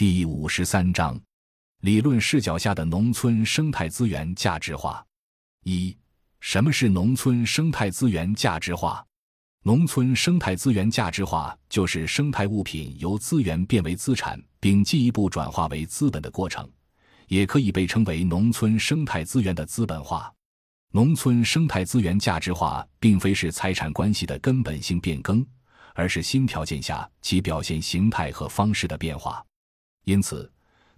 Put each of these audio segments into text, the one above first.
第五十三章，理论视角下的农村生态资源价值化。一、什么是农村生态资源价值化？农村生态资源价值化就是生态物品由资源变为资产，并进一步转化为资本的过程，也可以被称为农村生态资源的资本化。农村生态资源价值化并非是财产关系的根本性变更，而是新条件下其表现形态和方式的变化。因此，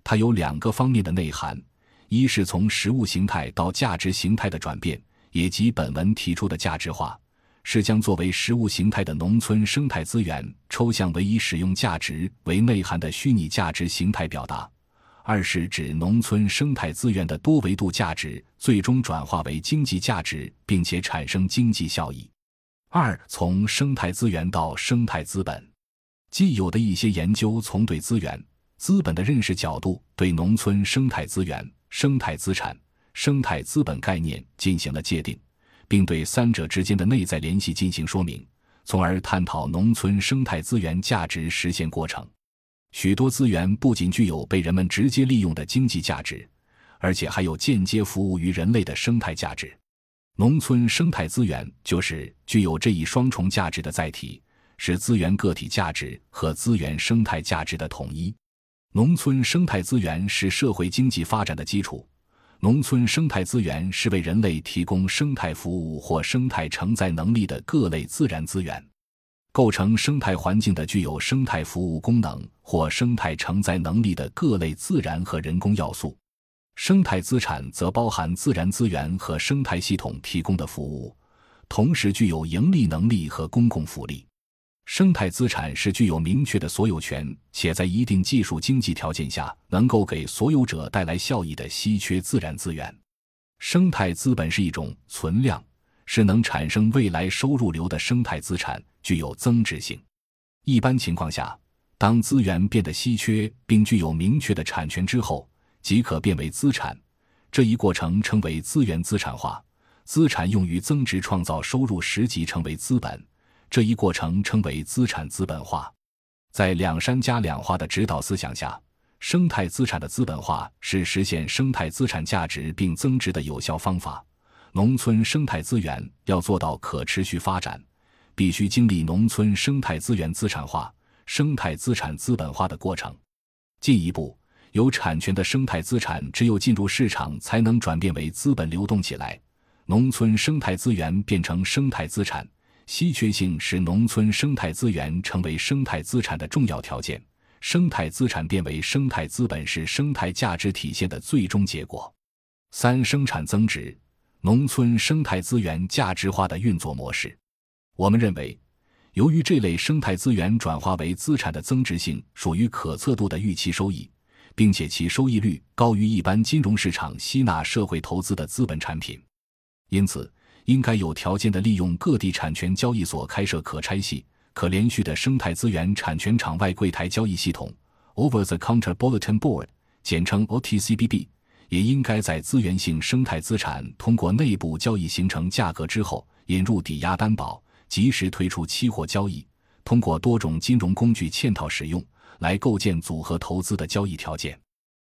它有两个方面的内涵：一是从实物形态到价值形态的转变，也即本文提出的价值化，是将作为实物形态的农村生态资源抽象为以使用价值为内涵的虚拟价值形态表达；二是指农村生态资源的多维度价值最终转化为经济价值，并且产生经济效益。二，从生态资源到生态资本，既有的一些研究从对资源。资本的认识角度对农村生态资源、生态资产、生态资本概念进行了界定，并对三者之间的内在联系进行说明，从而探讨农村生态资源价值实现过程。许多资源不仅具有被人们直接利用的经济价值，而且还有间接服务于人类的生态价值。农村生态资源就是具有这一双重价值的载体，是资源个体价值和资源生态价值的统一。农村生态资源是社会经济发展的基础。农村生态资源是为人类提供生态服务或生态承载能力的各类自然资源。构成生态环境的具有生态服务功能或生态承载能力的各类自然和人工要素。生态资产则包含自然资源和生态系统提供的服务，同时具有盈利能力和公共福利。生态资产是具有明确的所有权，且在一定技术经济条件下能够给所有者带来效益的稀缺自然资源。生态资本是一种存量，是能产生未来收入流的生态资产，具有增值性。一般情况下，当资源变得稀缺并具有明确的产权之后，即可变为资产。这一过程称为资源资产化。资产用于增值创造收入时即成为资本。这一过程称为资产资本化，在两山加两化的指导思想下，生态资产的资本化是实现生态资产价值并增值的有效方法。农村生态资源要做到可持续发展，必须经历农村生态资源资产化、生态资产资本化的过程。进一步，有产权的生态资产只有进入市场，才能转变为资本流动起来。农村生态资源变成生态资产。稀缺性是农村生态资源成为生态资产的重要条件。生态资产变为生态资本是生态价值体现的最终结果。三、生产增值，农村生态资源价值化的运作模式。我们认为，由于这类生态资源转化为资产的增值性属于可测度的预期收益，并且其收益率高于一般金融市场吸纳社会投资的资本产品，因此。应该有条件的利用各地产权交易所开设可拆系、可连续的生态资源产权场外柜台交易系统 （Over the Counter Bulletin Board，简称 OTCBB）。也应该在资源性生态资产通过内部交易形成价格之后，引入抵押担保，及时推出期货交易，通过多种金融工具嵌套使用，来构建组合投资的交易条件。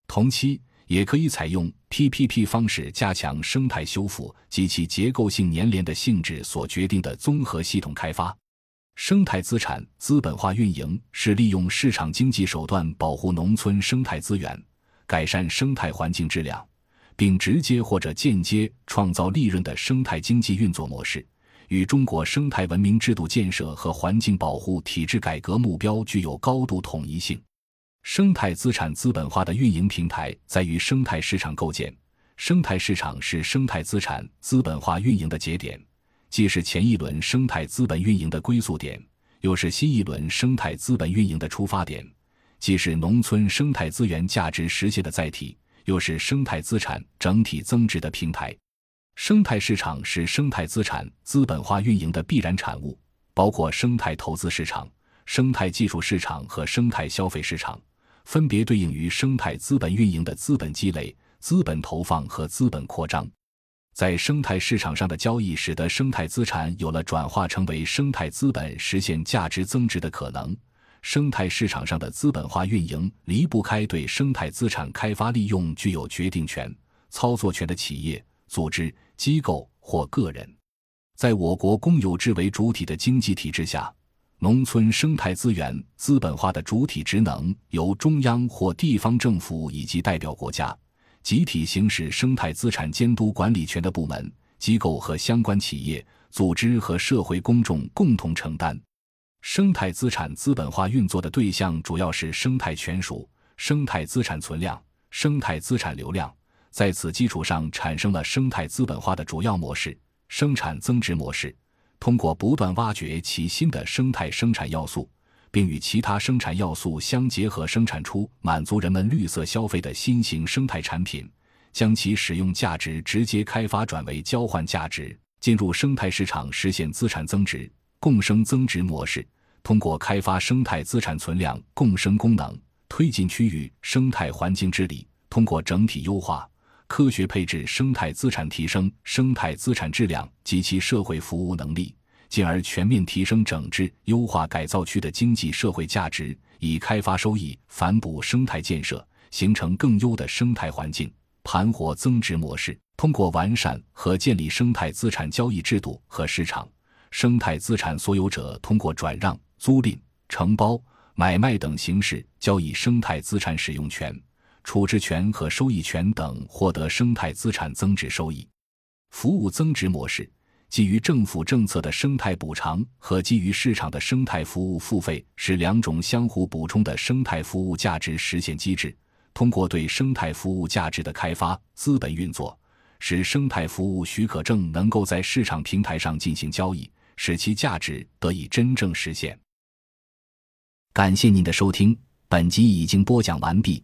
同期。也可以采用 PPP 方式加强生态修复及其结构性粘连的性质所决定的综合系统开发。生态资产资本化运营是利用市场经济手段保护农村生态资源，改善生态环境质量，并直接或者间接创造利润的生态经济运作模式，与中国生态文明制度建设和环境保护体制改革目标具有高度统一性。生态资产资本化的运营平台在于生态市场构建。生态市场是生态资产资本化运营的节点，既是前一轮生态资本运营的归宿点，又是新一轮生态资本运营的出发点；既是农村生态资源价值实现的载体，又是生态资产整体增值的平台。生态市场是生态资产资本化运营的必然产物，包括生态投资市场、生态技术市场和生态消费市场。分别对应于生态资本运营的资本积累、资本投放和资本扩张。在生态市场上的交易，使得生态资产有了转化成为生态资本、实现价值增值的可能。生态市场上的资本化运营离不开对生态资产开发利用具有决定权、操作权的企业、组织、机构或个人。在我国公有制为主体的经济体制下，农村生态资源资本化的主体职能由中央或地方政府以及代表国家、集体行使生态资产监督管理权的部门、机构和相关企业、组织和社会公众共同承担。生态资产资本化运作的对象主要是生态权属、生态资产存量、生态资产流量，在此基础上产生了生态资本化的主要模式——生产增值模式。通过不断挖掘其新的生态生产要素，并与其他生产要素相结合，生产出满足人们绿色消费的新型生态产品，将其使用价值直接开发转为交换价值，进入生态市场实现资产增值。共生增值模式，通过开发生态资产存量共生功能，推进区域生态环境治理；通过整体优化、科学配置生态资产，提升生态资产质量及其社会服务能力，进而全面提升整治优化改造区的经济社会价值，以开发收益反哺生态建设，形成更优的生态环境。盘活增值模式，通过完善和建立生态资产交易制度和市场。生态资产所有者通过转让、租赁、承包、买卖等形式交易生态资产使用权、处置权和收益权等，获得生态资产增值收益。服务增值模式基于政府政策的生态补偿和基于市场的生态服务付费是两种相互补充的生态服务价值实现机制。通过对生态服务价值的开发、资本运作，使生态服务许可证能够在市场平台上进行交易。使其价值得以真正实现。感谢您的收听，本集已经播讲完毕。